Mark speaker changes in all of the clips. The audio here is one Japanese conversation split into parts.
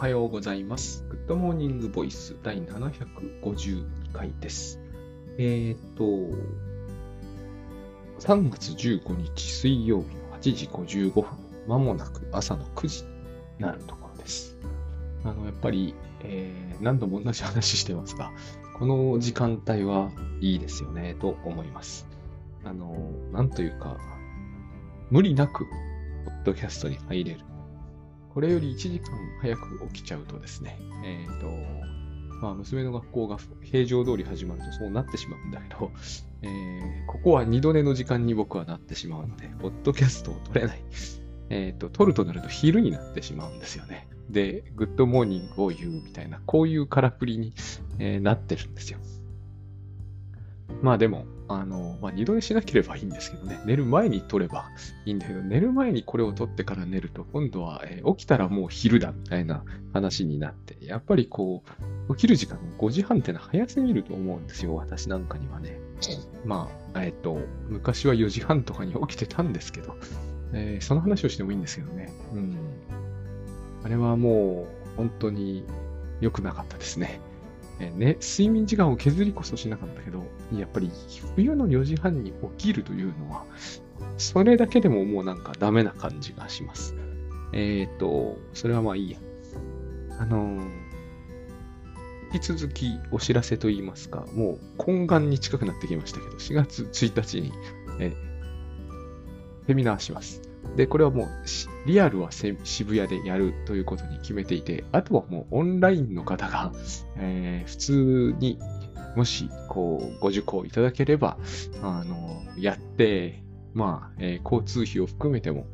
Speaker 1: はようございます。グッドモーニングボイス第752回です。えっ、と、3月15日水曜日の8時55分、まもなく朝の9時になるところです。あの、やっぱり、えー何度も同じ話してますが、この時間帯はいいですよね、と思います。あの、なんというか、無理なく、ポッドキャストに入れる。これより1時間早く起きちゃうとですね、えっ、と、まあ、娘の学校が平常通り始まるとそうなってしまうんだけど、えーここは二度寝の時間に僕はなってしまうので、ポッドキャストを撮れない。えっ、と、撮るとなると昼になってしまうんですよね。で、グッドモーニングを言うみたいな、こういうからくりに、えーなってるんですよ。まあでも、あの、まあ、二度寝しなければいいんですけどね、寝る前に撮ればいいんだけど、寝る前にこれを撮ってから寝ると、今度は、えー起きたらもう昼だみたいな話になって、やっぱりこう、起きる時間5時半ってのは早すぎると思うんですよ、私なんかにはね。まあ、えっ、と、昔は4時半とかに起きてたんですけど、えーその話をしてもいいんですけどね。うん。あれはもう、本当に良くなかったですね。えね、睡眠時間を削りこそしなかったけど、やっぱり冬の4時半に起きるというのは、それだけでももうなんかダメな感じがします。えっ、と、それはまあいいや。あのー引き続きお知らせといいますか、もう懇願に近くなってきましたけど、4月1日に、えセミナーします。で、これはもう、リアルは渋谷でやるということに決めていて、あとはもうオンラインの方が、えー普通にもし、こう、ご受講いただければ、あの、やって、まあ、えー交通費を含めても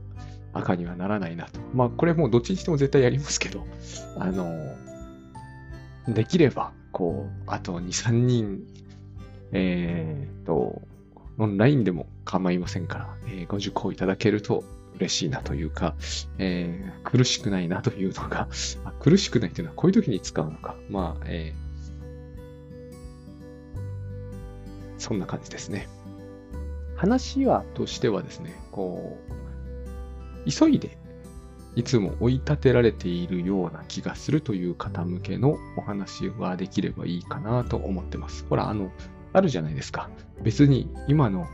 Speaker 1: 赤にはならないなと。まあ、これもうどっちにしても絶対やりますけど、あの、できれば、こう、あと2、3人、えーと、オンラインでも構いませんから、えーご受講いただけると嬉しいなというか、えー苦しくないなというのが、苦しくないというのはこういう時に使うのか。まあ、えーそんな感じですね。話はとしてはですね、こう、急いでいつも追い立てられているような気がするという方向けのお話ができればいいかなと思ってます。ほら、あの、あるじゃないですか。別に今の、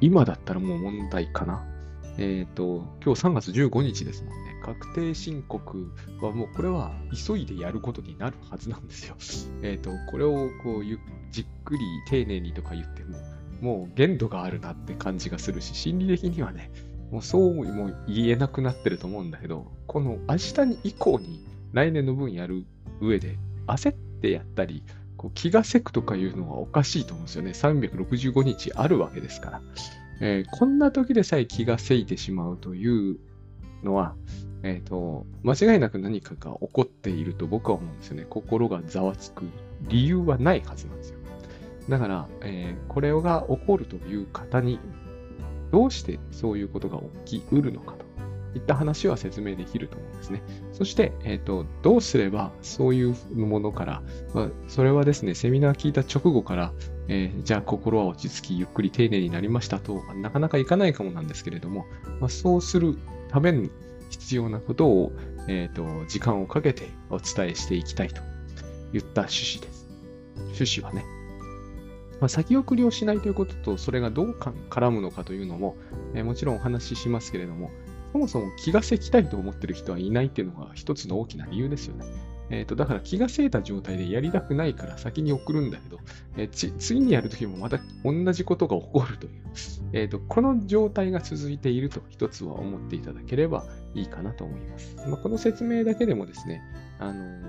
Speaker 1: 今だったらもう問題かな。えっ、と、今日3月15日ですもんね。確定申告はもうこれは急いでやることになるはずなんですよ。えっ、と、これをこうゆじっくり丁寧にとか言っても、もう限度があるなって感じがするし、心理的にはね、もうそうも言えなくなってると思うんだけど、この明日に以降に来年の分やる上で焦ってやったり、こう気がせくとかいうのはおかしいと思うんですよね。365日あるわけですから。えーこんな時でさえ気がせいてしまうというのは、えっ、と、間違いなく何かが起こっていると僕は思うんですよね。心がざわつく理由はないはずなんですよ。だから、えーこれが起こるという方に、どうしてそういうことが起きうるのかといった話は説明できると思うんですね。そして、えっ、と、どうすればそういうものから、まあ、それはですね、セミナー聞いた直後から、えーじゃあ心は落ち着き、ゆっくり丁寧になりましたと、なかなかいかないかもなんですけれども、まあ、そうするために必要なことを、えっ、と、時間をかけてお伝えしていきたいと言った趣旨です。趣旨はね。まあ、先送りをしないということと、それがどう絡むのかというのも、えーもちろんお話ししますけれども、そもそも気がせきたいと思ってる人はいないっていうのが一つの大きな理由ですよね。えっ、と、だから気がせいた状態でやりたくないから先に送るんだけど、えー次にやるときもまた同じことが起こるという、えっ、と、この状態が続いていると一つは思っていただければいいかなと思います。まあ、この説明だけでもですね、あの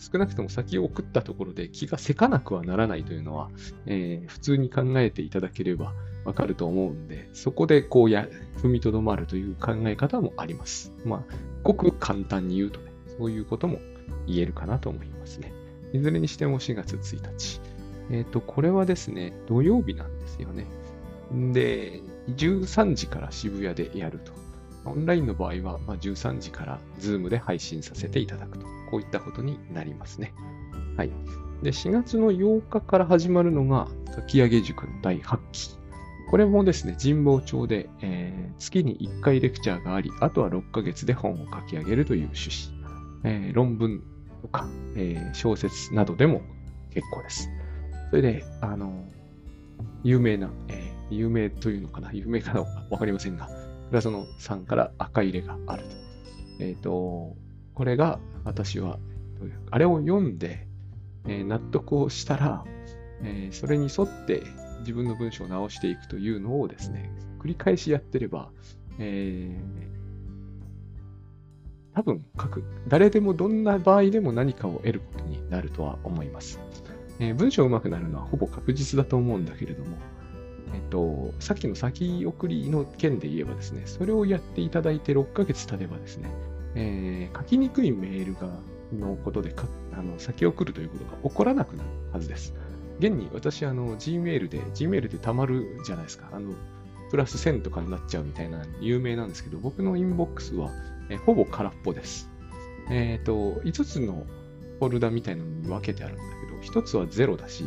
Speaker 1: 少なくとも先を送ったところで気がせかなくはならないというのは、えー普通に考えていただければわかると思うんで、そこでこうや、踏みとどまるという考え方もあります。まあ、ごく簡単に言うとね、そういうことも言えるかなと思いますね。いずれにしても4月1日。えっ、と、これはですね、土曜日なんですよね。で、13時から渋谷でやると。オンラインの場合は、まあ、13時から Zoom で配信させていただくと。こういったことになりますね。はい。で、4月の8日から始まるのが、かき上げ塾の第8期。これもですね、神保町で、えー月に1回レクチャーがあり、あとは6ヶ月で本を書き上げるという趣旨。えー、論文とか、えー、小説などでも結構です。それで、あの、有名な、えー、有名というのかな、有名かどうかわかりませんが、倉園さんから赤入れがあると。えっ、ー、と、これが私は、あれを読んで、えー、納得をしたら、えー、それに沿って自分の文章を直していくというのをですね、繰り返しやってれば、えー、多分書く、誰でもどんな場合でも何かを得ることになるとは思います。えー、文章上手くなるのはほぼ確実だと思うんだけれども、えっと、さっきの先送りの件で言えばですね、それをやっていただいて6ヶ月経てばですね、えー、書きにくいメールがのことであの先送るということが起こらなくなるはずです。現に私、あの、Gmail で、Gmail で溜まるじゃないですか。あの、プラス1000とかになっちゃうみたいな有名なんですけど、僕のインボックスは、えほぼ空っぽです。えっ、ー、と、5つのフォルダみたいなのに分けてあるんだけど、1つは0だし、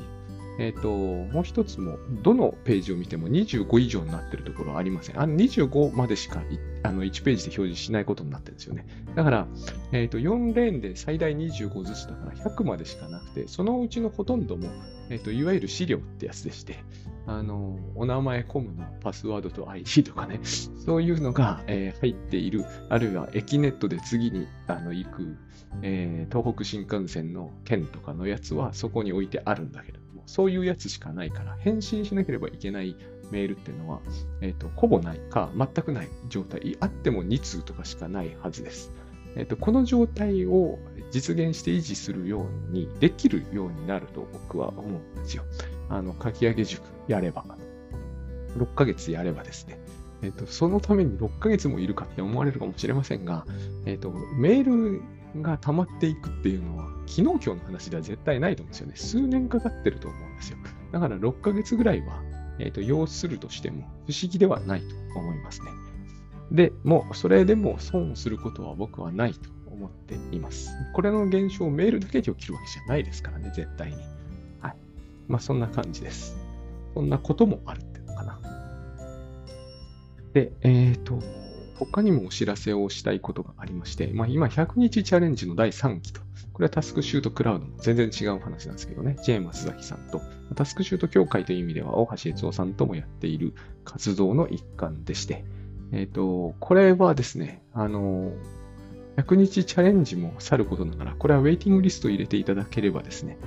Speaker 1: え、ー、と、もう一つも、どのページを見ても25以上になってるところはありません。あの25までしかあの1ページで表示しないことになってるんですよね。だから、え、ー、と、4レーンで最大25ずつだから100までしかなくて、そのうちのほとんども、え、ー、と、いわゆる資料ってやつでして、あの、お名前コムのパスワードと ID とかね、そういうのが、えー、入っている、あるいは駅ネットで次にあの行く、えー、東北新幹線の券とかのやつはそこに置いてあるんだけど、そういうやつしかないから、返信しなければいけないメールっていうのは、えっ、ー、と、ほぼないか、全くない状態、あっても2通とかしかないはずです。えっ、ー、と、この状態を実現して維持するようにできるようになると僕は思うんですよ。あの、書き上げ塾やれば、6ヶ月やればですね、えっ、と、そのために6ヶ月もいるかって思われるかもしれませんが、えっ、と、メールが溜まっていくっていうのは、昨日今日の話では絶対ないと思うんですよね。数年かかってると思うんですよ。だから6ヶ月ぐらいは、えっ、ー、と、要するとしても不思議ではないと思いますね。で、もうそれでも損をすることは僕はないと思っています。これの現象をメールだけで起きるわけじゃないですからね、絶対に。はい。まあそんな感じです。そんなこともあるっていうのかな。で、えっ、ー、と、他にもお知らせをしたいことがありまして、まあ、今100日チャレンジの第3期と、これはタスクシュートクラウドも全然違う話なんですけどね、ジェーマスザキさんと、タスクシュート協会という意味では大橋悦夫さんともやっている活動の一環でして、えっ、ー、と、これはですね、あの、100日チャレンジもさることながら、これはウェイティングリストを入れていただければですね、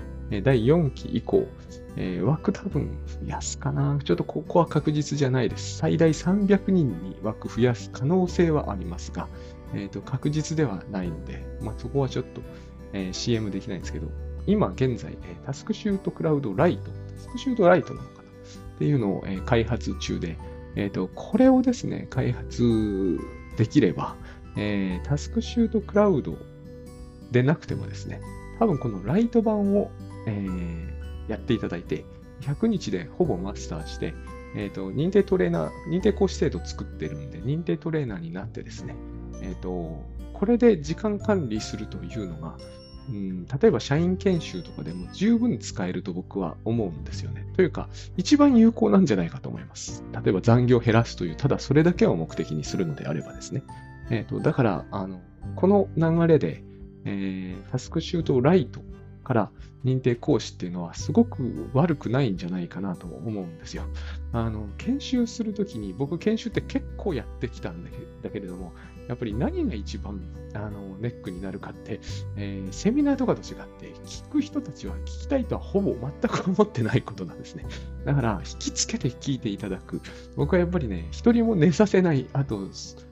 Speaker 1: 第4期以降、えー、枠多分増やすかな。ちょっとここは確実じゃないです。最大300人に枠増やす可能性はありますが、えー、と確実ではないので、まあ、そこはちょっと、えー、CM できないんですけど、今現在、えー、タスクシュートクラウドライト、タスクシュートライトなのかな？っていうのを、えー、開発中で、えーと、これをですね、開発できれば、えー、タスクシュートクラウドでなくてもですね、多分このライト版を、えー、やっていただいて、100日でほぼマスターして、えっ、ー、と、認定トレーナー、認定講師制度作ってるんで、認定トレーナーになってですね、えっ、ー、と、これで時間管理するというのが、うん、例えば社員研修とかでも十分使えると僕は思うんですよね。というか、一番有効なんじゃないかと思います。例えば残業を減らすという、ただそれだけを目的にするのであればですね。えっ、ー、と、だから、あの、この流れで、えー、タスクシュートライトから認定講師っていうのはすごく悪くないんじゃないかなと思うんですよ。あの、研修するときに僕研修って結構やってきたんだけれども、やっぱり何が一番あのネックになるかって、えー、セミナーとかと違って、聞く人たちは聞きたいとはほぼ全く思ってないことなんですね。だから、引きつけて聞いていただく。僕はやっぱりね、一人も寝させない、あと、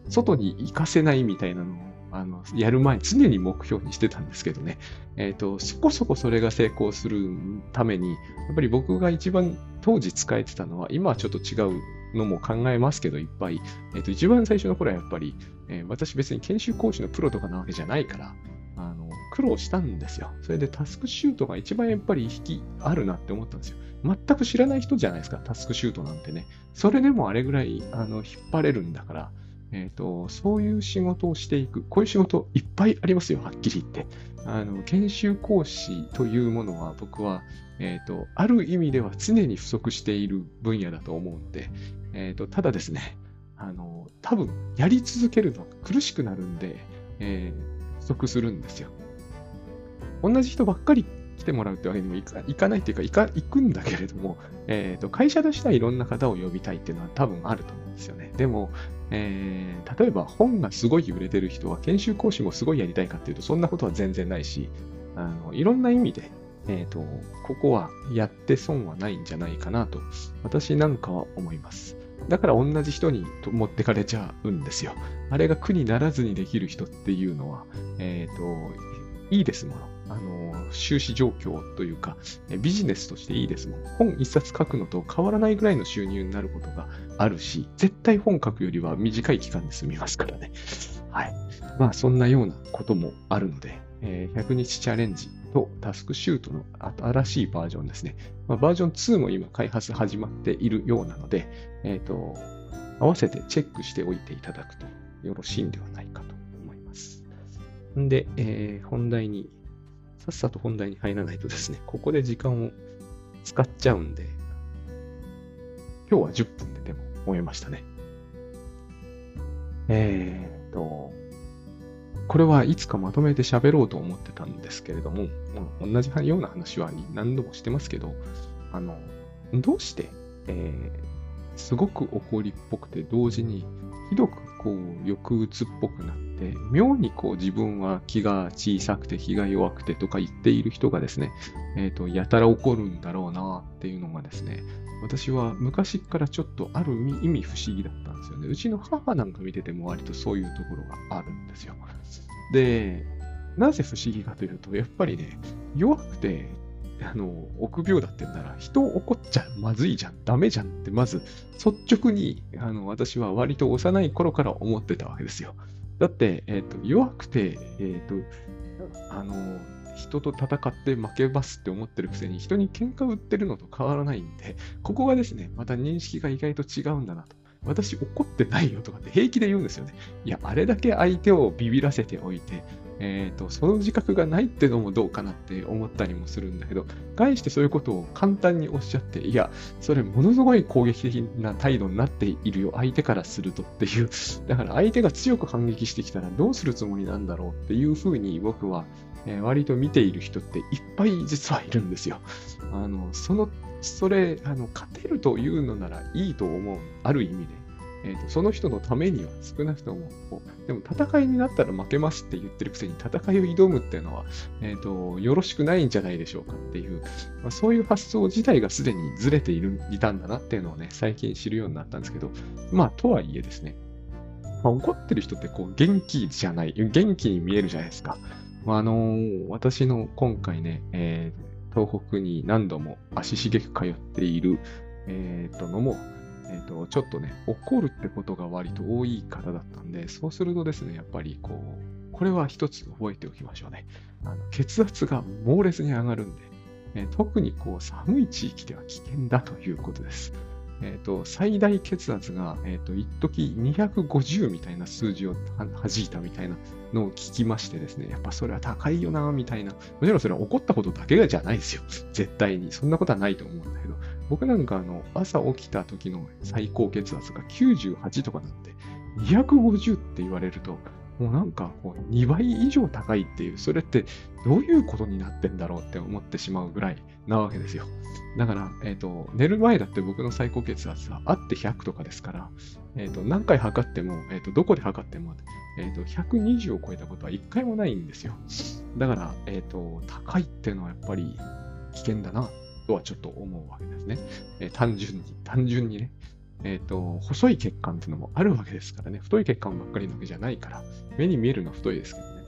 Speaker 1: 外に行かせないみたいなのをあの、やる前、常に目標にしてたんですけどね。えっ、ー、と、そこそこそれが成功するために、やっぱり僕が一番当時使えてたのは、今はちょっと違うのも考えますけど、いっぱい。えっ、ー、と、一番最初の頃はやっぱり、えー、私別に研修講師のプロとかなわけじゃないから、あの、苦労したんですよ。それでタスクシュートが一番やっぱり引きあるなって思ったんですよ。全く知らない人じゃないですか、タスクシュートなんてね。それでもあれぐらい、あの、引っ張れるんだから、え、ー、と、そういう仕事をしていく。こういう仕事いっぱいありますよ、はっきり言って。あの、研修講師というものは僕は、え、ー、と、ある意味では常に不足している分野だと思うので、え、ー、と、ただですね、あの、多分、やり続けるのは苦しくなるんで、えー、足するんですよ。同じ人ばっかり来てもらうってわけにもいかないっていうか、行くんだけれども、えーと、会社としてはいろんな方を呼びたいっていうのは多分あると思うんですよね。でも、えー、例えば本がすごい売れてる人は研修講師もすごいやりたいかっていうと、そんなことは全然ないし、あのいろんな意味で、えーと、ここはやって損はないんじゃないかなと、私なんかは思います。だから同じ人に持ってかれちゃうんですよ。あれが苦にならずにできる人っていうのは、えっ、ー、と、いいですもの。あの、収支状況というか、ビジネスとしていいですもん。本一冊書くのと変わらないぐらいの収入になることがあるし、絶対本書くよりは短い期間で済みますからね。はい。まあ、そんなようなこともあるので、えー、100日チャレンジとタスクシュートの新しいバージョンですね。まあ、バージョン2も今開発始まっているようなので、えっ、ー、と、合わせてチェックしておいていただくとよろしいんではないかと思います。んで、えー、本題にさっさと本題に入らないとですね、ここで時間を使っちゃうんで、今日は10分ででも終えましたね。えーと、これはいつかまとめて喋ろうと思ってたんですけれども、同じような話は何度もしてますけど、あの、どうして、えー、すごく怒りっぽくて同時にひどくこう抑うつっぽくなって、妙にこう自分は気が小さくて気が弱くてとか言っている人がですね、えっ、ー、と、やたら怒るんだろうなっていうのがですね、私は昔からちょっとある意味不思議だったんですよね。うちの母なんか見てても割とそういうところがあるんですよ。で、なぜ不思議かというと、やっぱりね、弱くてあの、臆病だってんなら、人を怒っちゃまずいじゃん、ダメじゃんって、まず、率直に、あの、私は割と幼い頃から思ってたわけですよ。だって、え、ー、と、弱くて、え、ー、と、あの、人と戦って負けますって思ってるくせに、人に喧嘩売ってるのと変わらないんで、ここがですね、また認識が意外と違うんだなと。私怒ってないよとかって平気で言うんですよね。いや、あれだけ相手をビビらせておいて、え、ー、と、その自覚がないってのもどうかなって思ったりもするんだけど、概してそういうことを簡単におっしゃって、いや、それものすごい攻撃的な態度になっているよ、相手からするとっていう。だから相手が強く反撃してきたらどうするつもりなんだろうっていうふうに僕は、えー、割と見ている人っていっぱい実はいるんですよ。あの、その、それ、あの、勝てるというのならいいと思う。ある意味で。えーと、その人のためには少なくともでも戦いになったら負けますって言ってるくせに戦いを挑むっていうのは、えーと、よろしくないんじゃないでしょうかっていう、まあ、そういう発想自体がすでにずれているいたんだなっていうのをね、最近知るようになったんですけど、まあ、とはいえですね、まあ、怒ってる人ってこう元気じゃない、元気に見えるじゃないですか。まあ、あのー、私の今回ね、えー、東北に何度も足しげく通っている、えー、とのも、えーと、ちょっとね、怒るってことが割と多い方だったんで、そうするとですね、やっぱりこう、これは一つ覚えておきましょうね。あの血圧が猛烈に上がるんで、えー、特にこう寒い地域では危険だということです。えーと、最大血圧が、えーと、一時250みたいな数字を弾いたみたいなのを聞きましてですね、やっぱそれは高いよな、みたいな。もちろんそれは怒ったことだけじゃないですよ。絶対に。そんなことはないと思うんだけど、僕なんかあの、朝起きた時の最高血圧が98とかなんで、250って言われると、もうなんかこう2倍以上高いっていう、それってどういうことになってんだろうって思ってしまうぐらいなわけですよ。だから、えっ、ー、と、寝る前だって僕の最高血圧はあって100とかですから、えっ、ー、と、何回測っても、えっ、ー、と、どこで測っても、えっ、と、120を超えたことは1回もないんですよ。だから、えっ、と、高いっていうのはやっぱり危険だなとはちょっと思うわけですね。えー、単純に、単純にね。えっ、ー、と、細い血管っていうのもあるわけですからね。太い血管ばっかりのわけじゃないから、目に見えるのは太いですけどね。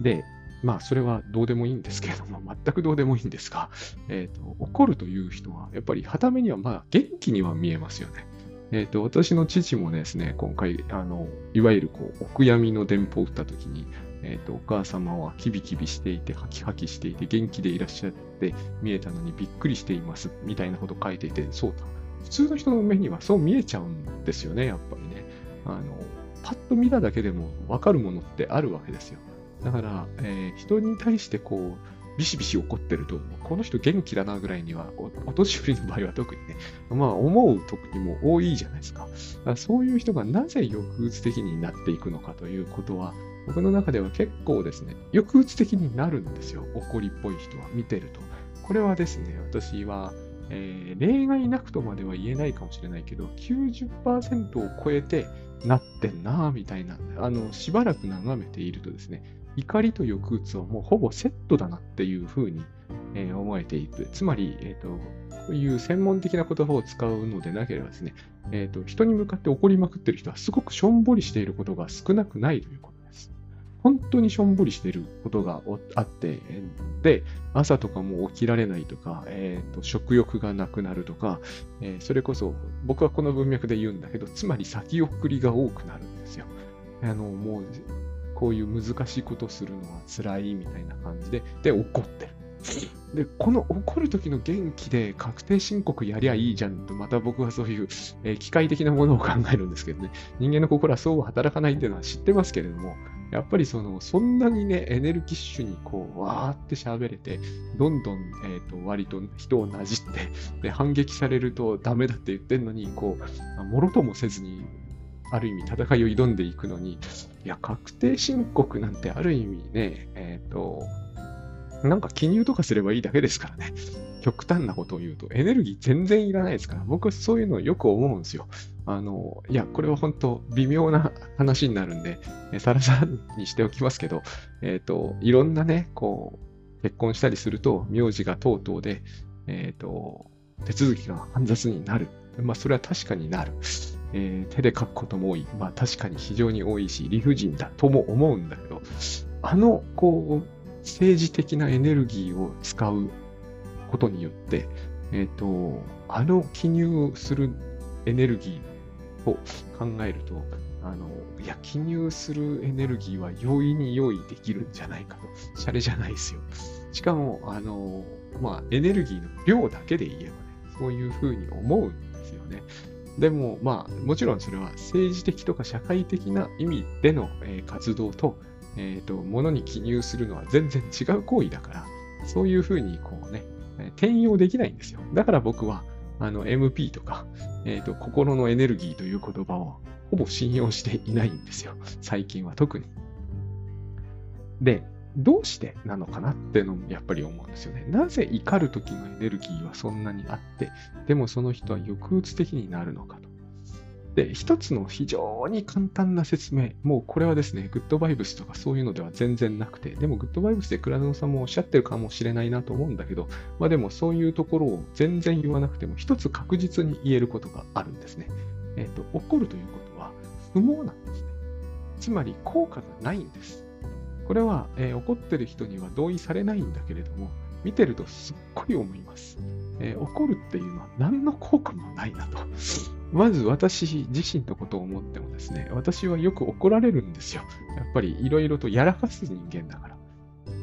Speaker 1: で、まあ、それはどうでもいいんですけれども、全くどうでもいいんですが、えっ、ー、と、怒るという人は、やっぱり、はためには、まあ、元気には見えますよね。えっ、ー、と、私の父もですね、今回、あの、いわゆる、こう、お悔やみの電報を打ったときに、え、ー、と、お母様はキビキビしていて、ハキハキしていて、元気でいらっしゃって見えたのにびっくりしています、みたいなこと書いていて、そうだ。普通の人の目にはそう見えちゃうんですよね、やっぱりね。あの、パッと見ただけでも分かるものってあるわけですよ。だから、えー、人に対してこう、ビシビシ怒ってると、この人元気だなぐらいには、お年寄りの場合は特にね、まあ思う時も多いじゃないですか。かそういう人がなぜ抑うつ的になっていくのかということは、僕の中では結構ですね、抑うつ的になるんですよ。怒りっぽい人は見てると。これはですね、私は、えー、例外なくとまでは言えないかもしれないけど、90%を超えてなってんなみたいな、あの、しばらく眺めているとですね、怒りと抑うつはもうほぼセットだなっていうふうに、えー、思えていて、つまり、えっ、ー、と、こういう専門的な言葉を使うのでなければですね、えっ、ー、と、人に向かって怒りまくってる人はすごくしょんぼりしていることが少なくないということ。本当にしょんぼりしてることがあって、で、朝とかも起きられないとか、えーと、食欲がなくなるとか、えー、それこそ僕はこの文脈で言うんだけど、つまり先送りが多くなるんですよ。あの、もうこういう難しいことするのは辛いみたいな感じで、で、怒ってる。で、この怒る時の元気で確定申告やりゃいいじゃんと、また僕はそういう、えー、機械的なものを考えるんですけどね、人間の心はそう働かないっていうのは知ってますけれども、やっぱりその、そんなにね、エネルギッシュにこう、わーって喋れて、どんどん、えっ、ー、と、割と人をなじって、で、反撃されるとダメだって言ってんのに、こう、もろともせずに、ある意味戦いを挑んでいくのに、いや、確定申告なんてある意味ね、えっ、ー、と、なんか記入とかすればいいだけですからね。極端なことを言うと、エネルギー全然いらないですから、僕はそういうのをよく思うんですよ。あの、いや、これは本当微妙な話になるんで、さらさらにしておきますけど、えっ、ー、と、いろんなね、こう、結婚したりすると、名字がとうとうで、えっ、ー、と、手続きが煩雑になる。まあ、それは確かになる。えー、手で書くことも多い。まあ、確かに非常に多いし、理不尽だとも思うんだけど、あの、こう、政治的なエネルギーを使うことによって、えっ、ー、と、あの記入するエネルギーを考えると、あの、いや、記入するエネルギーは容易に用意できるんじゃないかと。シャレじゃないですよ。しかも、あの、まあ、エネルギーの量だけで言えばね、そういうふうに思うんですよね。でも、まあ、もちろんそれは政治的とか社会的な意味での、えー、活動と、えっ、ー、と、ものに記入するのは全然違う行為だから、そういうふうにこうね、転用できないんですよ。だから僕は、あの、MP とか、えっ、ー、と、心のエネルギーという言葉をほぼ信用していないんですよ。最近は特に。で、どうしてなのかなっていうのもやっぱり思うんですよね。なぜ怒る時のエネルギーはそんなにあって、でもその人は抑うつ的になるのか。で、一つの非常に簡単な説明、もうこれはですね、グッドバイブスとかそういうのでは全然なくて、でもグッドバイブスで倉野さんもおっしゃってるかもしれないなと思うんだけど、まあでもそういうところを全然言わなくても、一つ確実に言えることがあるんですね。えっ、ー、と、怒るということは不毛なんですね。つまり効果がないんです。これは、えー、怒ってる人には同意されないんだけれども、見てるとすっごい思います。えー、怒るっていうのは何の効果もないなと。まず私自身のことを思ってもですね、私はよく怒られるんですよ。やっぱりいろいろとやらかす人間だから。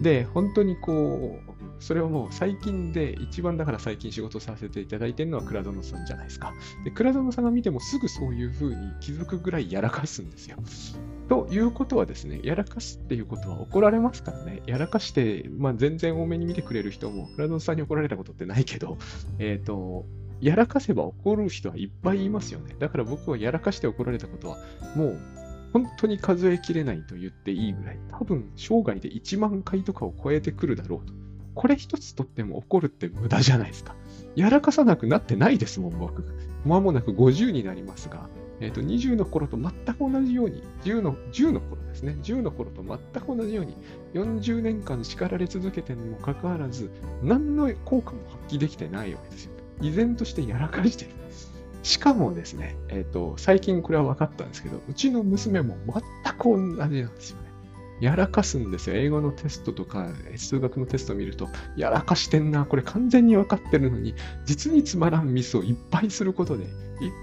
Speaker 1: で、本当にこう、それはもう最近で一番だから最近仕事させていただいてるのは倉園さんじゃないですか。で、倉園さんが見てもすぐそういう風に気づくぐらいやらかすんですよ。ということはですね、やらかすっていうことは怒られますからね。やらかして、まあ全然多めに見てくれる人も、倉園さんに怒られたことってないけど、えっ、ー、と、やらかせば怒る人はいっぱいいますよね。だから僕はやらかして怒られたことは、もう本当に数えきれないと言っていいぐらい、多分生涯で1万回とかを超えてくるだろうとこれ一つとっても怒るって無駄じゃないですか。やらかさなくなってないですもん、僕。間もなく50になりますが、えっ、ー、と、20の頃と全く同じように、10の、10の頃ですね。10の頃と全く同じように、40年間叱られ続けてにもかかわらず、何の効果も発揮できてないわけですよ。依然としてやらかしてる。しかもですね、えっ、ー、と、最近これは分かったんですけど、うちの娘も全く同じなんですよね。やらかすんですよ。英語のテストとか、数学のテストを見ると、やらかしてんな、これ完全に分かってるのに、実につまらんミスをいっぱいすることで、いっ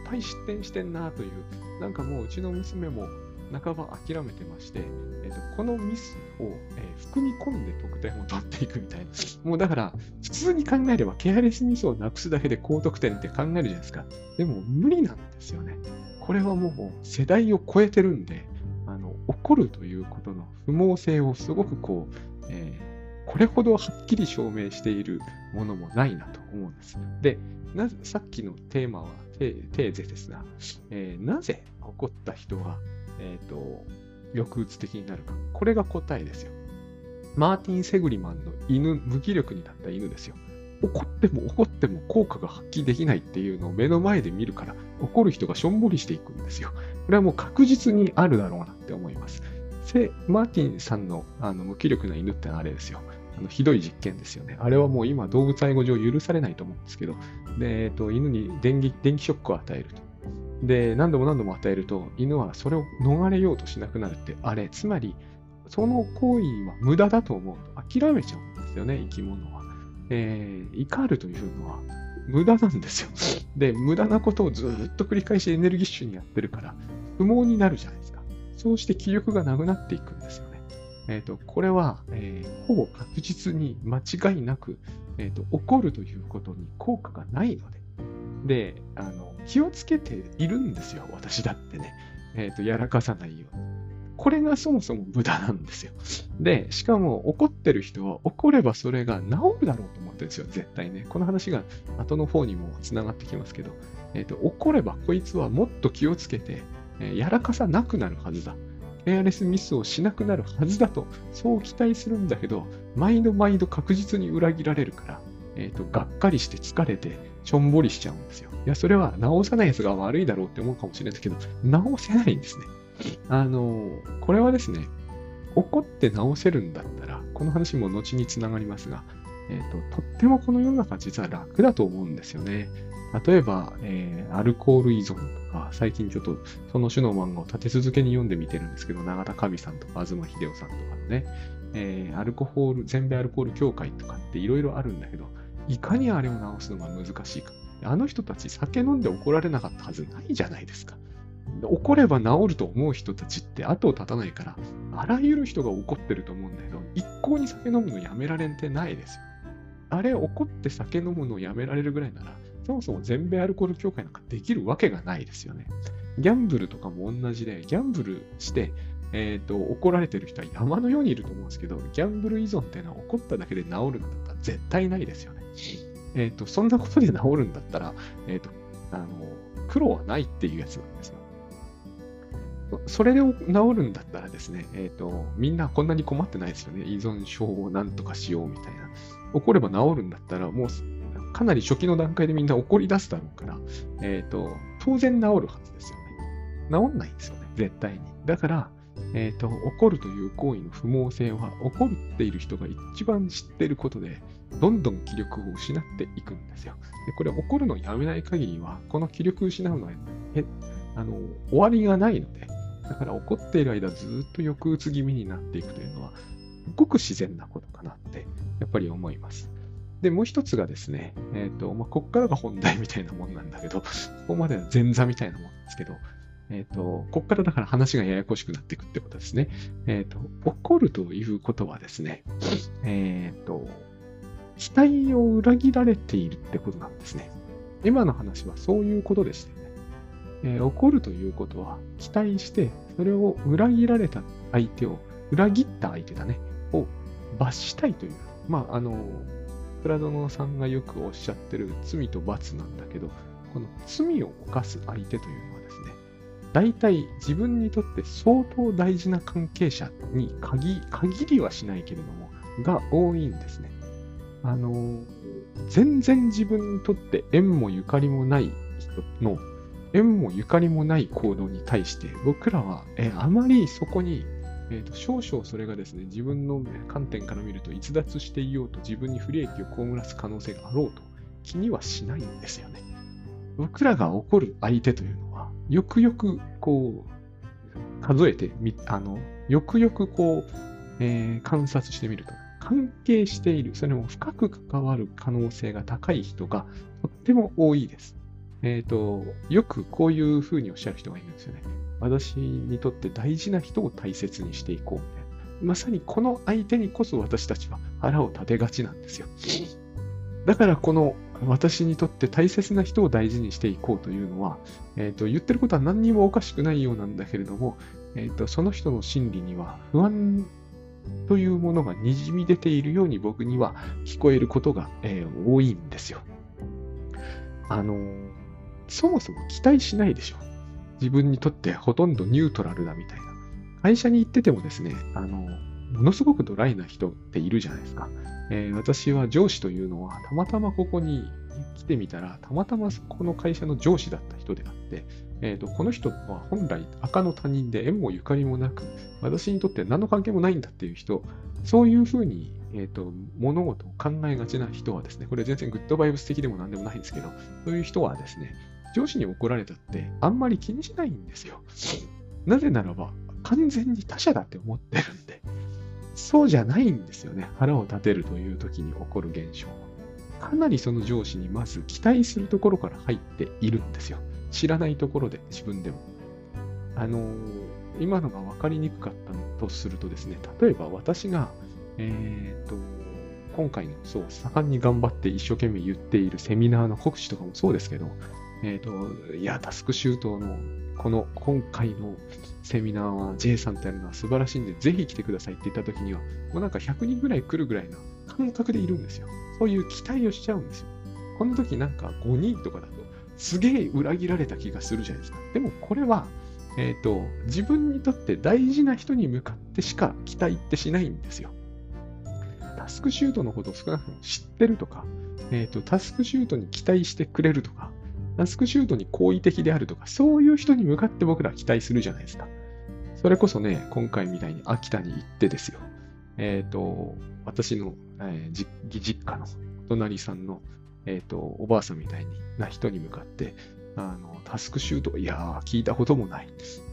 Speaker 1: ぱい失点してんなという、なんかもううちの娘も半ば諦めてまして、えーと、このミスを、えー、含み込んで得点を取っていくみたいな。もうだから、普通に考えれば、ケアレスミスをなくすだけで高得点って考えるじゃないですか。でも無理なんですよね。これはもう世代を超えてるんで、あの怒るということの不毛性をすごくこう、えー、これほどはっきり証明しているものもないなと思うんです。で、なさっきのテーマは、テーゼですが、えー、なぜ怒った人は、えーと、抑うつ的になるか。これが答えですよ。マーティン・セグリマンの犬、無気力になった犬ですよ。怒っても怒っても効果が発揮できないっていうのを目の前で見るから、怒る人がしょんぼりしていくんですよ。これはもう確実にあるだろうなって思います。マーティンさんのあの無気力な犬ってあれですよ。あのひどい実験ですよね。あれはもう今動物愛護上許されないと思うんですけど、でえっと、犬に電気電気ショックを与えると。で、何度も何度も与えると、犬はそれを逃れようとしなくなるって、あれ、つまり、その行為は無駄だと思うと諦めちゃうんですよね、生き物は。えー、怒るというのは無駄なんですよ。で、無駄なことをずっと繰り返しエネルギッシュにやってるから、不毛になるじゃないですか。そうして気力がなくなっていくんですよね。えっ、ー、と、これは、えー、ほぼ確実に間違いなく、えっ、ー、と、怒るということに効果がないので、で、あの、気をつけているんですよ、私だってね。えっ、と、やらかさないように。これがそもそも無駄なんですよ。で、しかも怒ってる人は怒ればそれが治るだろうと思ってるんですよ、絶対ね。この話が後の方にも繋がってきますけど、えっ、ー、と、怒ればこいつはもっと気をつけて、えー、やらかさなくなるはずだ。ケアレスミスをしなくなるはずだと、そう期待するんだけど、毎度毎度確実に裏切られるから、えっ、ー、と、がっかりして疲れて、しょんぼりしちゃうんですよ。いや、それは直さないやつが悪いだろうって思うかもしれないですけど、直せないんですね。あの、これはですね、怒って直せるんだったら、この話も後につながりますが、えーと、とってもこの世の中実は楽だと思うんですよね。例えば、えー、アルコール依存とか、最近ちょっとその種の漫画を立て続けに読んでみてるんですけど、永田神さんとか東秀夫さんとかのね、えー、アルコホール、全米アルコール協会とかっていろいろあるんだけど、いかにあれを直すのが難しいか。あの人たち酒飲んで怒られなかったはずないじゃないですか。怒れば治ると思う人たちって後を絶たないから、あらゆる人が怒ってると思うんだけど、一向に酒飲むのやめられてないですよ。あれ怒って酒飲むのをやめられるぐらいなら、そもそも全米アルコール協会なんかできるわけがないですよね。ギャンブルとかも同じで、ギャンブルして、え、ー、と、怒られてる人は山のようにいると思うんですけど、ギャンブル依存っていうのは怒っただけで治るんだったら絶対ないですよね。えっ、ー、と、そんなことで治るんだったら、えっ、ー、と、あの、苦労はないっていうやつなんですよ。それで治るんだったらですね、えっ、ー、と、みんなこんなに困ってないですよね。依存症をなんとかしようみたいな。起これば治るんだったら、もうかなり初期の段階でみんな怒り出すだろうから、えっ、ー、と、当然治るはずですよね。治んないんですよね、絶対に。だから、えっ、ー、と、怒るという行為の不毛性は、怒っている人が一番知ってることで、どんどん気力を失っていくんですよ。でこれ、怒るのをやめない限りは、この気力を失うのは、あの終わりがないので、だから怒っている間ずっと抑うつ気味になっていくというのは、ごく自然なことかなってやっぱり思います。で、もう一つがですね、えっ、ー、と、まあ、こっからが本題みたいなもんなんだけど、ここまでは前座みたいなもんですけど、えっ、ー、と、こっからだから話がややこしくなっていくってことですね。えっ、ー、と、怒るということはですね、えっ、と、期待を裏切られているってことなんですね。今の話はそういうことでしたよね。え怒るということは、期待して、それを裏切られた相手を、裏切った相手だね、を罰したいという。まあ、あの、プラドノさんがよくおっしゃってる罪と罰なんだけど、この罪を犯す相手というのはですね、大体自分にとって相当大事な関係者に限限りはしないけれども、が多いんですね。あの、全然自分にとって縁もゆかりもない人の縁もゆかりもない行動に対して、僕らは、えあまりそこに、えーと、少々それがですね、自分の観点から見ると逸脱していようと自分に不利益を被らす可能性があろうと気にはしないんですよね。僕らが怒る相手というのは、よくよくこう、数えてみ、あの、よくよくこう、えー、観察してみると、関係している、それも深く関わる可能性が高い人がとっても多いです。えっ、ー、と、よくこういうふうにおっしゃる人がいるんですよね。私にとって大事な人を大切にしていこうみたいな。まさにこの相手にこそ私たちは腹を立てがちなんですよ。だからこの私にとって大切な人を大事にしていこうというのは、えーと、言ってることは何にもおかしくないようなんだけれども、えーと、その人の心理には不安というものがにじみ出ているように僕には聞こえることが、えー、多いんですよ。あのー、そもそも期待しないでしょ。自分にとってほとんどニュートラルだみたいな。会社に行っててもですね、あのー、ものすごくドライな人っているじゃないですか。え、私は上司というのは、たまたまここに来てみたら、たまたまこの会社の上司だった人であって、えーと、この人は本来赤の他人で縁もゆかりもなく、私にとって何の関係もないんだっていう人、そういうふうに、えーと、物事を考えがちな人はですね、これ全然グッドバイブス的でも何でもないんですけど、そういう人はですね、上司に怒られたってあんまり気にしないんですよ。なぜならば、完全に他者だって思ってるんで、そうじゃないんですよね。腹を立てるという時に起こる現象はかなりその上司にまず期待するところから入っているんですよ。知らないところで自分でも。あのー、今のが分かりにくかったとするとですね、例えば私が、え、ー、と、今回の、そう、盛んに頑張って一生懸命言っているセミナーの告知とかもそうですけど、え、ー、と、いや、タスクシュートの、この今回のセミナーは J さんとやるのは素晴らしいんで、ぜひ来てくださいって言った時には、もうなんか100人ぐらい来るぐらいな感覚でいるんですよ。そういう期待をしちゃうんですよ。この時なんか5人とかだと、すげえ裏切られた気がするじゃないですか。でもこれは、えっ、ー、と、自分にとって大事な人に向かってしか期待ってしないんですよ。タスクシュートのことを少なくとも知ってるとか、えっ、ー、と、タスクシュートに期待してくれるとか、タスクシュートに好意的であるとか、そういう人に向かって僕ら期待するじゃないですか。それこそね、今回みたいに秋田に行ってですよ。えっ、ー、と、私の、えー、実家のお隣さんの、えっ、ー、と、おばあさんみたいな人に向かって、あの、タスクシュート、いやー、聞いたこともない。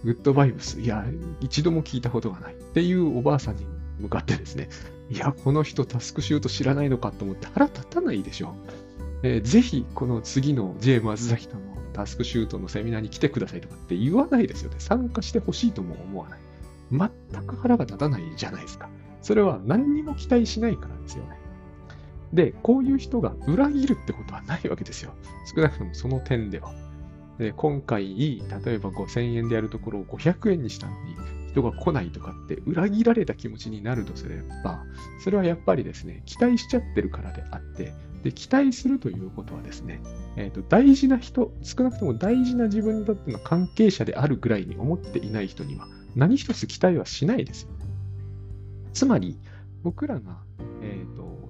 Speaker 1: グッドバイブス、いやー、一度も聞いたことがない。っていうおばあさんに向かってですね、いや、この人タスクシュート知らないのかと思って腹立たないでしょ。えー、ぜひ、この次の J 松崎とのタスクシュートのセミナーに来てくださいとかって言わないですよね。参加してほしいとも思わない。全く腹が立たないじゃないですか。それは何にも期待しないからですよね。で、こういう人が裏切るってことはないわけですよ。少なくともその点では。で今回、例えば5000円でやるところを500円にしたのに、人が来ないとかって裏切られた気持ちになるとすれば、それはやっぱりですね、期待しちゃってるからであって、で期待するということはですね、えーと、大事な人、少なくとも大事な自分にとっての関係者であるぐらいに思っていない人には、何一つ期待はしないですよ。つまり、僕らが、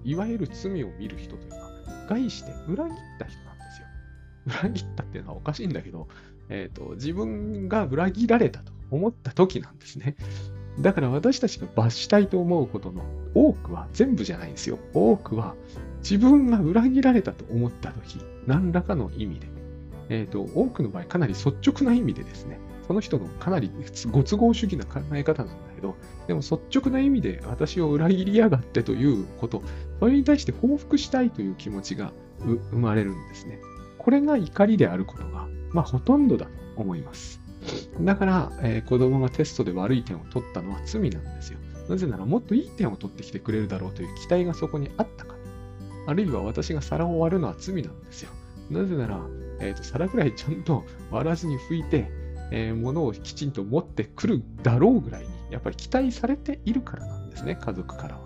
Speaker 1: いわゆる罪を見る人というか、害して裏切った人なんですよ。裏切ったっていうのはおかしいんだけど、えーと、自分が裏切られたと思った時なんですね。だから私たちが罰したいと思うことの多くは全部じゃないんですよ。多くは自分が裏切られたと思った時、何らかの意味で、え、ー、と、多くの場合かなり率直な意味でですね、その人のかなりご都合主義な考え方なんだけど、でも率直な意味で私を裏切りやがってということ、それに対して報復したいという気持ちが生まれるんですね。これが怒りであることが、まあ、ほとんどだと思います。だから、えー、子供がテストで悪い点を取ったのは罪なんですよ。なぜならもっといい点を取ってきてくれるだろうという期待がそこにあったから。あるいは私が皿を割るのは罪なんですよ。なぜなら、えーと、皿ぐらいちゃんと割らずに拭いて、えー、物をきちんと持ってくるだろうぐらいに、やっぱり期待されているからなんですね、家族からは。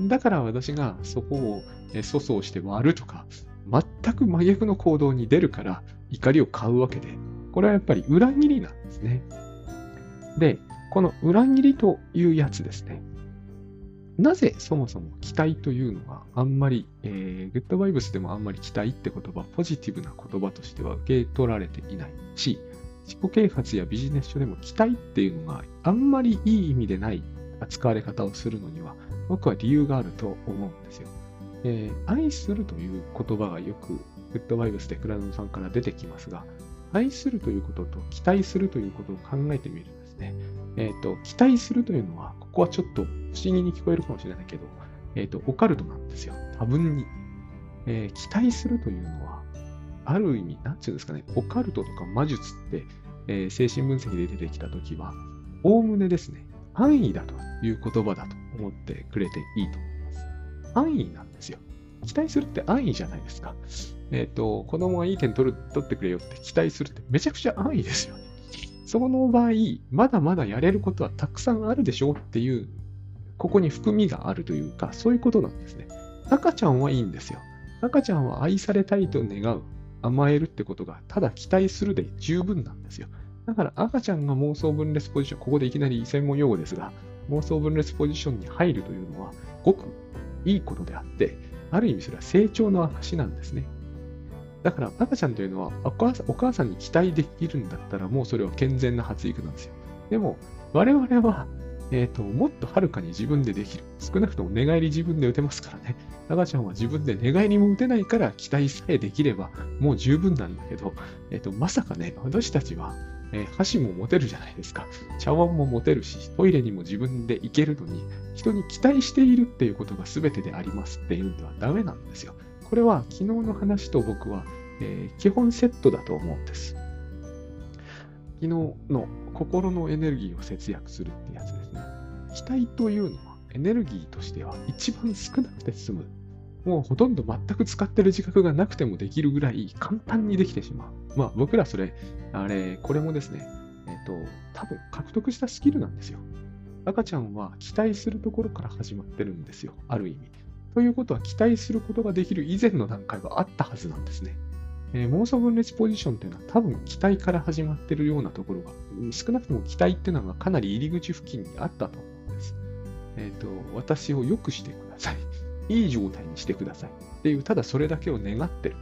Speaker 1: だから私がそこを粗相して割るとか、全く真逆の行動に出るから怒りを買うわけで、これはやっぱり裏切りなんですね。で、この裏切りというやつですね。なぜそもそも期待というのがあんまり、えー、グッドバイブスでもあんまり期待って言葉、ポジティブな言葉としては受け取られていないし、自己啓発やビジネス書でも期待っていうのがあんまりいい意味でない扱われ方をするのには僕は理由があると思うんですよ。えー、愛するという言葉がよくグッドバイブスでクラウドさんから出てきますが、愛するということと期待するということを考えてみるんですね。えっ、ー、と、期待するというのは、ここはちょっと不思議に聞こえるかもしれないけど、えっ、ー、と、オカルトなんですよ。多分に。えー、期待するというのは、ある意味、なんていうんですかね、オカルトとか魔術って、えー、精神分析で出てきたときは、おおむねですね、安易だという言葉だと思ってくれていいと思います。安易なんですよ。期待するって安易じゃないですか。えっ、ー、と、子供がいい点取る取ってくれよって期待するってめちゃくちゃ安易ですよね。その場合、まだまだやれることはたくさんあるでしょうっていうここに含みがあるというか、そういうことなんですね。赤ちゃんはいいんですよ。赤ちゃんは愛されたいと願う、甘えるってことが、ただ期待するで十分なんですよ。だから赤ちゃんが妄想分裂ポジション、ここでいきなり専門用語ですが、妄想分裂ポジションに入るというのは、ごくいいことであって、ある意味それは成長の証なんですね。だから赤ちゃんというのはお母さんお母さんに期待できるんだったらもうそれは健全な発育なんですよ。でも我々は、えーと、もっとはるかに自分でできる。少なくとも寝返り自分で打てますからね。赤ちゃんは自分で寝返りも打てないから期待さえできればもう十分なんだけど、えーと、まさかね、私たちは、えー、箸も持てるじゃないですか。茶碗も持てるし、トイレにも自分で行けるのに、人に期待しているっていうことが全てでありますっていうんではダメなんですよ。これは昨日の話と僕は、えー、基本セットだと思うんです。昨日の心のエネルギーを節約するってやつですね。期待というのはエネルギーとしては一番少なくて済む。もうほとんど全く使ってる自覚がなくてもできるぐらい簡単にできてしまう。まあ僕らそれ、あれ、これもですね、えっ、ー、と、多分獲得したスキルなんですよ。赤ちゃんは期待するところから始まってるんですよ。ある意味。ということは期待することができる以前の段階はあったはずなんですね。えー、妄想分裂ポジションっていうのは多分期待から始まってるようなところが、少なくとも期待っていうのがかなり入り口付近にあったと思うんです。えっ、ー、と、私を良くしてください。いい状態にしてください。っていう、ただそれだけを願ってる。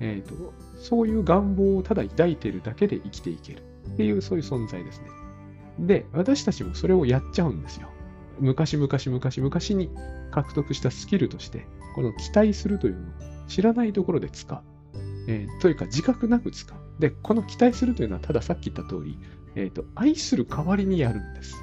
Speaker 1: えっ、ー、と、そういう願望をただ抱いているだけで生きていける。っていう、そういう存在ですね。で、私たちもそれをやっちゃうんですよ。昔々昔昔に獲得したスキルとして、この期待するというのを知らないところで使う。えー、というか自覚なく使う。で、この期待するというのはたださっき言った通り、えっ、ー、と、愛する代わりにやるんです。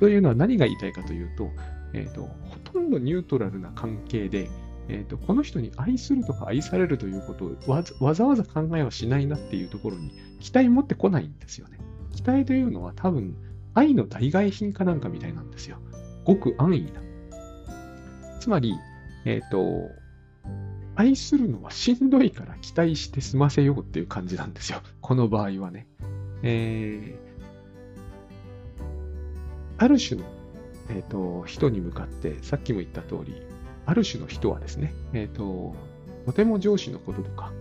Speaker 1: というのは何が言いたいかというと、えっ、ー、と、ほとんどニュートラルな関係で、えっ、と、この人に愛するとか愛されるということをわざわざ考えはしないなっていうところに期待持ってこないんですよね。期待というのは多分愛の代替品かなんかみたいなんですよ。ごく安易な。つまり、えっ、ー、と、愛するのはしんどいから期待して済ませようっていう感じなんですよ。この場合はね。えー、ある種の、えーと、人に向かって、さっきも言った通り、ある種の人はですね、えーと、とても上司のこととか、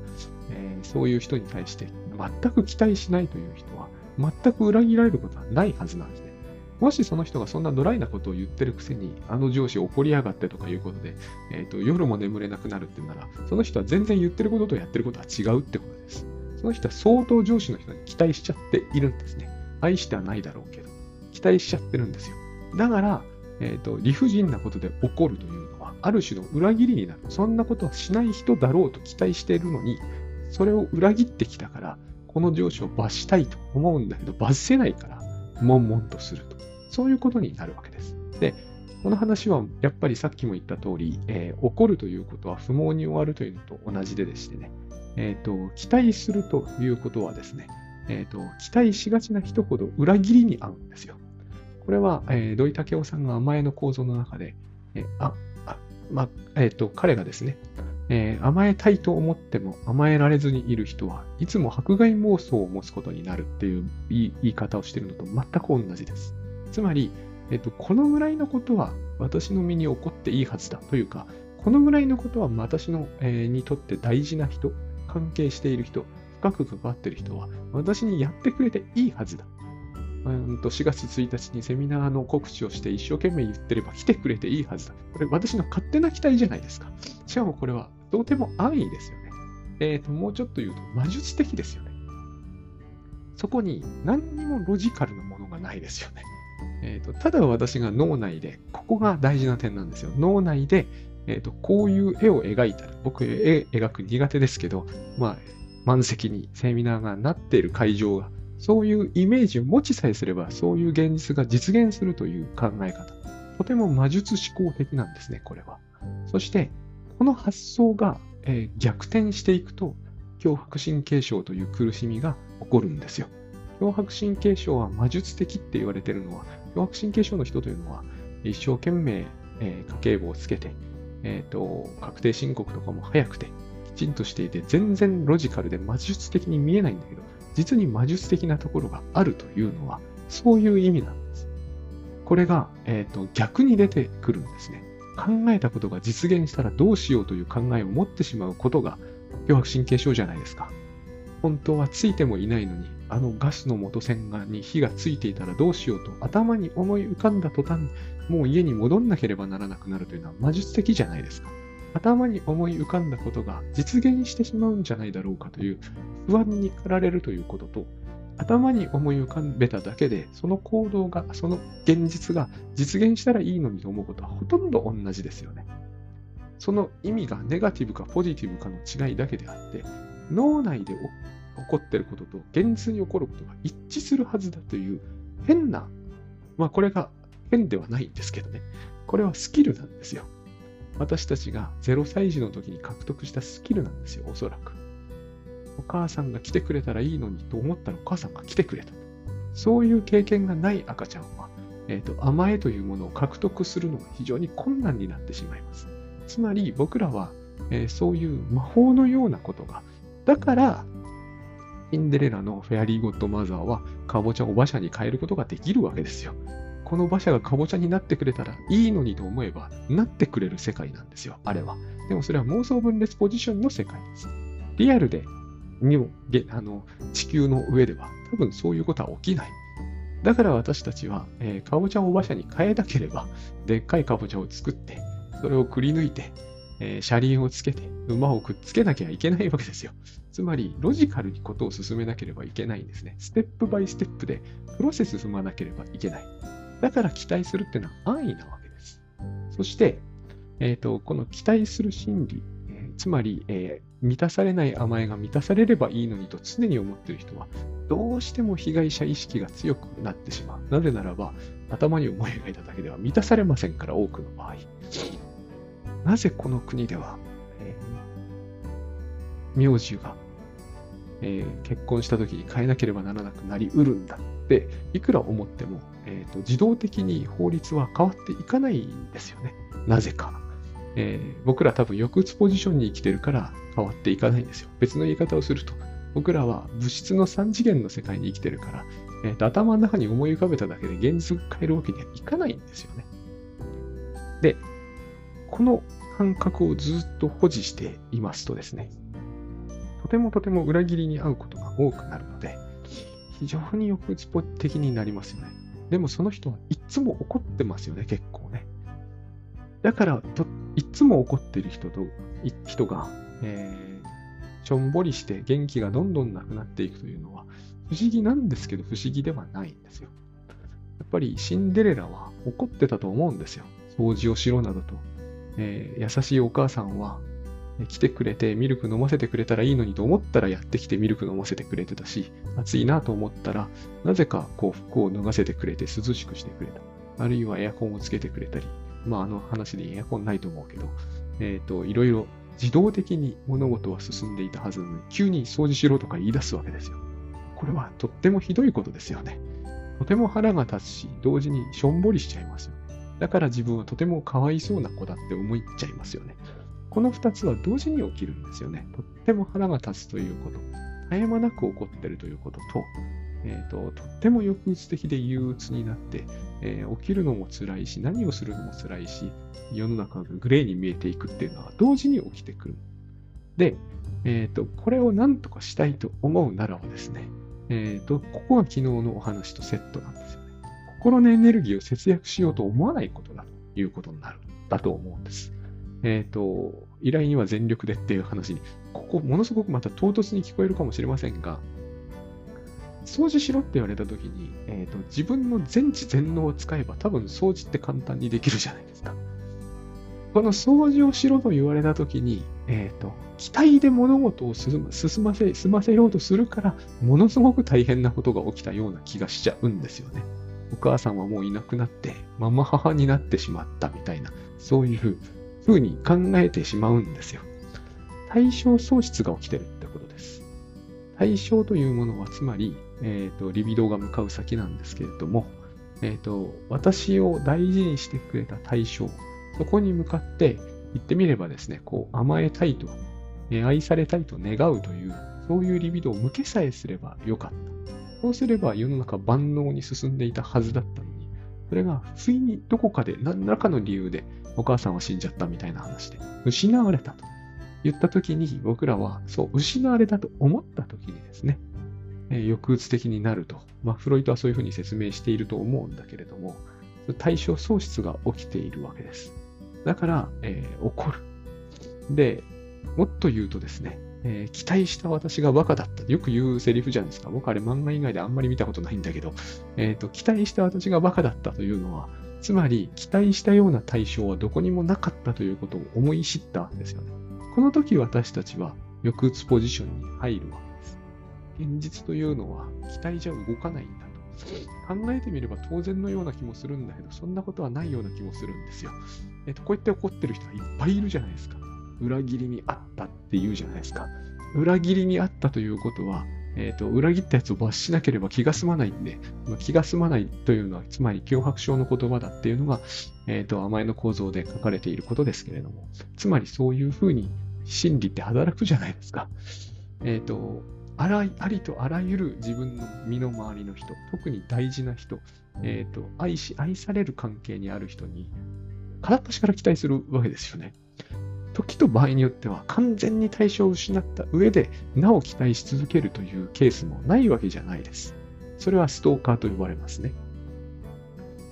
Speaker 1: えー、そういう人に対して全く期待しないという人は、全く裏切られることはないはずなんですね。もしその人がそんなドライなことを言ってるくせに、あの上司怒りやがってとかいうことで、え、ー、と、夜も眠れなくなるってなら、その人は全然言ってることとやってることは違うってことです。その人は相当上司の人に期待しちゃっているんですね。愛してはないだろうけど、期待しちゃってるんですよ。だから、え、ー、と、理不尽なことで怒るという、ある種の裏切りになる。そんなことはしない人だろうと期待しているのに、それを裏切ってきたから、この上司を罰したいと思うんだけど、罰せないから、悶々とすると。そういうことになるわけです。で、この話はやっぱりさっきも言った通り、えー、怒るということは不毛に終わるというのと同じででしてね、え、ー、と、期待するということはですね、え、ー、と、期待しがちな人ほど裏切りに合うんですよ。これは、えー、土井武雄さんが甘えの構造の中で、えあ、あまあ、えっ、と、彼がですね、え甘えたいと思っても甘えられずにいる人はいつも迫害妄想を持つことになるっていう言い方をしているのと全く同じです。つまり、えっと、このぐらいのことは私の身に起こっていいはずだというか、このぐらいのことは私の、えー、にとって大事な人、関係している人、深く関わっている人は私にやってくれていいはずだ。うんと4月1日にセミナーの告知をして一生懸命言ってれば来てくれていいはずだ。これ私の勝手な期待じゃないですか。しかもこれはとても安易ですよね。え、ー、と、もうちょっと言うと魔術的ですよね。そこに何にもロジカルなものがないですよね。えーと、ただ私が脳内で、ここが大事な点なんですよ。脳内で、えーと、こういう絵を描いたら、僕絵描く苦手ですけど、まあ、満席にセミナーがなっている会場が、そういうイメージを持ちさえすれば、そういう現実が実現するという考え方。とても魔術思考的なんですね、これは。そして、この発想が、えー、逆転していくと、脅迫神経症という苦しみが起こるんですよ。脅迫神経症は魔術的って言われてるのは、脅迫神経症の人というのは、一生懸命、えー、家計簿をつけて、えっ、ー、と、確定申告とかも早くて、きちんとしていて、全然ロジカルで魔術的に見えないんだけど、実に魔術的なところがあるというのは、そういう意味なんです。これが、えーと、逆に出てくるんですね。考えたことが実現したらどうしようという考えを持ってしまうことが強迫神経症じゃないですか。本当はついてもいないのに、あのガスの元栓がに火がついていたらどうしようと頭に思い浮かんだ途端、もう家に戻んなければならなくなるというのは魔術的じゃないですか。頭に思い浮かんだことが実現してしまうんじゃないだろうかという不安に駆られるということと、頭に思い浮かべただけで、その行動が、その現実が実現したらいいのにと思うことはほとんど同じですよね。その意味がネガティブかポジティブかの違いだけであって、脳内で起こっていることと現実に起こることが一致するはずだという変な、まあこれが変ではないんですけどね。これはスキルなんですよ。私たちが0歳児の時に獲得したスキルなんですよ、おそらく。お母さんが来てくれたらいいのにと思ったらお母さんが来てくれた。そういう経験がない赤ちゃんは、えーと、甘えというものを獲得するのが非常に困難になってしまいます。つまり僕らは、えー、そういう魔法のようなことが、だから、シンデレラのフェアリーゴッドマザーはカボチャを馬車に変えることができるわけですよ。この馬車がカボチャになってくれたらいいのにと思えば、なってくれる世界なんですよ、あれは。でもそれは妄想分裂ポジションの世界です。リアルで、にも、あの、地球の上では、多分そういうことは起きない。だから私たちは、えー、カボチャを馬車に変えなければ、でっかいカボチャを作って、それをくり抜いて、えー、車輪をつけて、馬をくっつけなきゃいけないわけですよ。つまり、ロジカルにことを進めなければいけないんですね。ステップバイステップでプロセス踏まなければいけない。だから期待するっていうのは安易なわけです。そして、えーと、この期待する心理、えー、つまり、えー、満たされない甘えが満たされればいいのにと常に思っている人は、どうしても被害者意識が強くなってしまう。なぜならば、頭に思い描いただけでは満たされませんから、多くの場合。なぜこの国では、えー、名字がえー、結婚した時に変えなければならなくなりうるんだっていくら思っても、えーと、自動的に法律は変わっていかないんですよね。なぜか。えー、僕ら多分抑うつポジションに生きてるから変わっていかないんですよ。別の言い方をすると、僕らは物質の3次元の世界に生きてるから、えーと、頭の中に思い浮かべただけで現実を変えるわけにはいかないんですよね。で、この感覚をずっと保持していますとですね、とてもとても裏切りに遭うことが多くなるので、非常に抑うつ的になりますよね。でもその人はいつも怒ってますよね、結構ね。だからと、いつも怒ってる人と、人が、えー、しょんぼりして元気がどんどんなくなっていくというのは、不思議なんですけど、不思議ではないんですよ。やっぱりシンデレラは怒ってたと思うんですよ。掃除をしろなどと。えー、優しいお母さんは来てくれてミルク飲ませてくれたらいいのにと思ったらやってきてミルク飲ませてくれてたし、暑いなと思ったら、なぜかこう服を脱がせてくれて涼しくしてくれた。あるいはエアコンをつけてくれたり、まああの話でエアコンないと思うけど、えっ、ー、と、いろいろ自動的に物事は進んでいたはずなのに、急に掃除しろとか言い出すわけですよ。これはとってもひどいことですよね。とても腹が立つし、同時にしょんぼりしちゃいますよね。だから自分はとてもかわいそうな子だって思っちゃいますよね。この2つは同時に起きるんですよね。とっても腹が立つということ、絶え間なく起こっているということと、えーと、とっても抑うつ的で憂鬱になって、えー、起きるのも辛いし、何をするのも辛いし、世の中がグレーに見えていくっていうのは同時に起きてくる。で、えーと、これを何とかしたいと思うならばですね、えーと、ここが昨日のお話とセットなんですよね。心のエネルギーを節約しようと思わないことだということになるんだと思うんです。えっ、ー、と、依頼には全力でっていう話に、ここものすごくまた唐突に聞こえるかもしれませんが、掃除しろって言われた時に、えーと、自分の全知全能を使えば多分掃除って簡単にできるじゃないですか。この掃除をしろと言われた時に、え、ー、と、期待で物事を進ませ、済ませようとするから、ものすごく大変なことが起きたような気がしちゃうんですよね。お母さんはもういなくなって、ママ母になってしまったみたいな、そういうふうに考えてしまうんですよ。対象喪失が起きてるってことです。対象というものは、つまり、えっ、ー、と、リビドーが向かう先なんですけれども、えっ、ー、と、私を大事にしてくれた対象、そこに向かって言ってみればですね、こう甘えたいと、え愛されたいと願うという、そういうリビドーを向けさえすればよかった。そうすれば世の中万能に進んでいたはずだったのに、それが不意にどこかで何らかの理由でお母さんは死んじゃったみたいな話で、失われたと言った時に僕らはそう失われたと思った時にですね、えー、抑うつ的になると。まあ、フロイトはそういうふうに説明していると思うんだけれども、対象喪失が起きているわけです。だから、えー、怒る。で、もっと言うとですね、えー、期待した私がバカだった。よく言うセリフじゃないですか。僕あれ漫画以外であんまり見たことないんだけど、えっ、ー、と、期待した私がバカだったというのは、つまり期待したような対象はどこにもなかったということを思い知ったんですよね。この時私たちは抑うつポジションに入るわけです。現実というのは期待じゃ動かないんだと。考えてみれば当然のような気もするんだけど、そんなことはないような気もするんですよ。えっ、と、こうやって怒ってる人がいっぱいいるじゃないですか。裏切りにあったって言うじゃないですか。裏切りにあったということは、え、ー、と、裏切ったやつを罰しなければ気が済まないんで、まあ気が済まないというのは、つまり脅迫症の言葉だっていうのが、え、ー、と、甘えの構造で書かれていることですけれども、つまりそういうふうに心理って働くじゃないですか。え、ー、と、あらありとあらゆる自分の身の回りの人、特に大事な人、えっ、と、愛し、愛される関係にある人に、片っ端から期待するわけですよね。時と場合によっては完全に対象を失った上でなお期待し続けるというケースもないわけじゃないです。それはストーカーと呼ばれますね。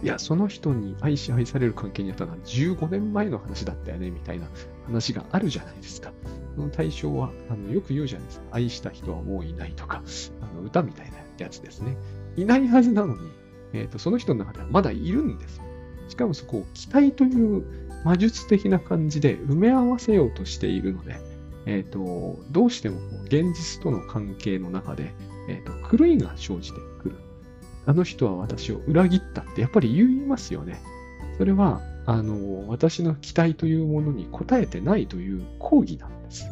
Speaker 1: いや、その人に愛し愛される関係にあったのは15年前の話だったよね、みたいな話があるじゃないですか。その対象は、あのよく言うじゃないですか。愛した人はもういないとか、あの歌みたいなやつですね。いないはずなのに、えーと、その人の中ではまだいるんですよ。しかもそこを期待という魔術的な感じで埋め合わせようとしているので、え、ー、と、どうしても現実との関係の中で、えっ、ー、と、狂いが生じてくる。あの人は私を裏切ったってやっぱり言いますよね。それは、あの、私の期待というものに応えてないという抗議なんです。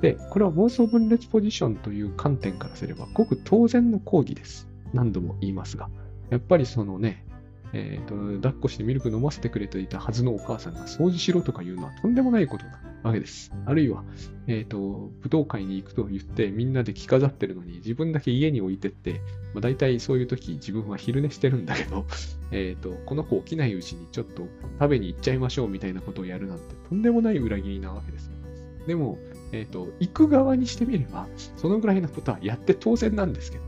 Speaker 1: で、これは妄想分裂ポジションという観点からすれば、ごく当然の抗議です。何度も言いますが。やっぱりそのね、えーと、抱っこしてミルク飲ませてくれていたはずのお母さんが掃除しろとか言うのはとんでもないことなわけです。あるいは、えっ、ー、と、武道会に行くと言ってみんなで着飾ってるのに自分だけ家に置いてって、まあ、大体そういう時自分は昼寝してるんだけど、えっ、ー、と、この子起きないうちにちょっと食べに行っちゃいましょうみたいなことをやるなんてとんでもない裏切りなわけです。でも、えっ、と、行く側にしてみれば、そのぐらいなことはやって当然なんですけど。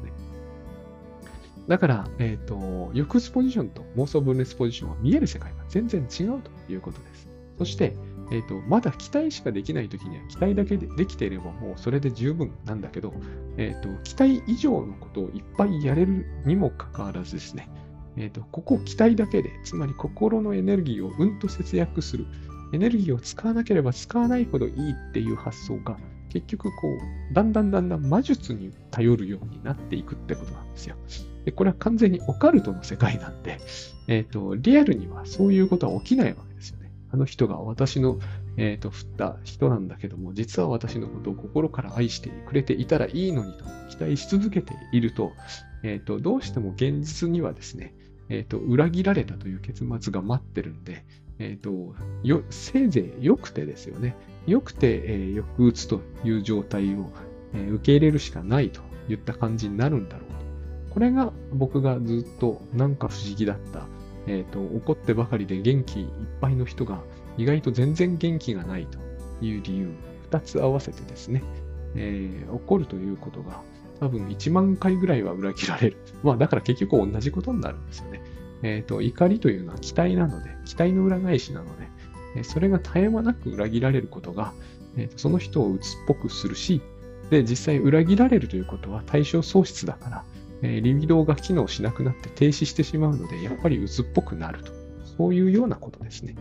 Speaker 1: だから、えっ、ー、と、抑うつポジションと妄想分裂ポジションは見える世界が全然違うということです。そして、えっ、ー、と、まだ期待しかできないときには期待だけでできていればもうそれで十分なんだけど、えっ、ー、と、期待以上のことをいっぱいやれるにもかかわらずですね、えっ、と、ここ期待だけで、つまり心のエネルギーをうんと節約する、エネルギーを使わなければ使わないほどいいっていう発想が結局こう、だんだんだんだん魔術に頼るようになっていくってことなんですよ。でこれは完全にオカルトの世界なんで、え、ー、と、リアルにはそういうことは起きないわけですよね。あの人が私の、え、ー、と、振った人なんだけども、実は私のことを心から愛してくれていたらいいのにと期待し続けていると、え、ー、と、どうしても現実にはですね、えっ、と、裏切られたという結末が待ってるんで、えっ、と、よ、せいぜい良くてですよね。良くて、えー、抑うつという状態を、えー、受け入れるしかないといった感じになるんだろうと。これが僕がずっとなんか不思議だった。えっ、ー、と、怒ってばかりで元気いっぱいの人が意外と全然元気がないという理由、二つ合わせてですね、えー、怒るということが多分1万回ぐらいは裏切られる。まあだから結局同じことになるんですよね。えっ、ー、と、怒りというのは期待なので、期待の裏返しなので、それが絶え間なく裏切られることが、えーとその人を鬱っぽくするし、で、実際裏切られるということは対象喪失だから、えリビドーが機能しなくなって停止してしまうので、やっぱり鬱っぽくなると。そういうようなことですね。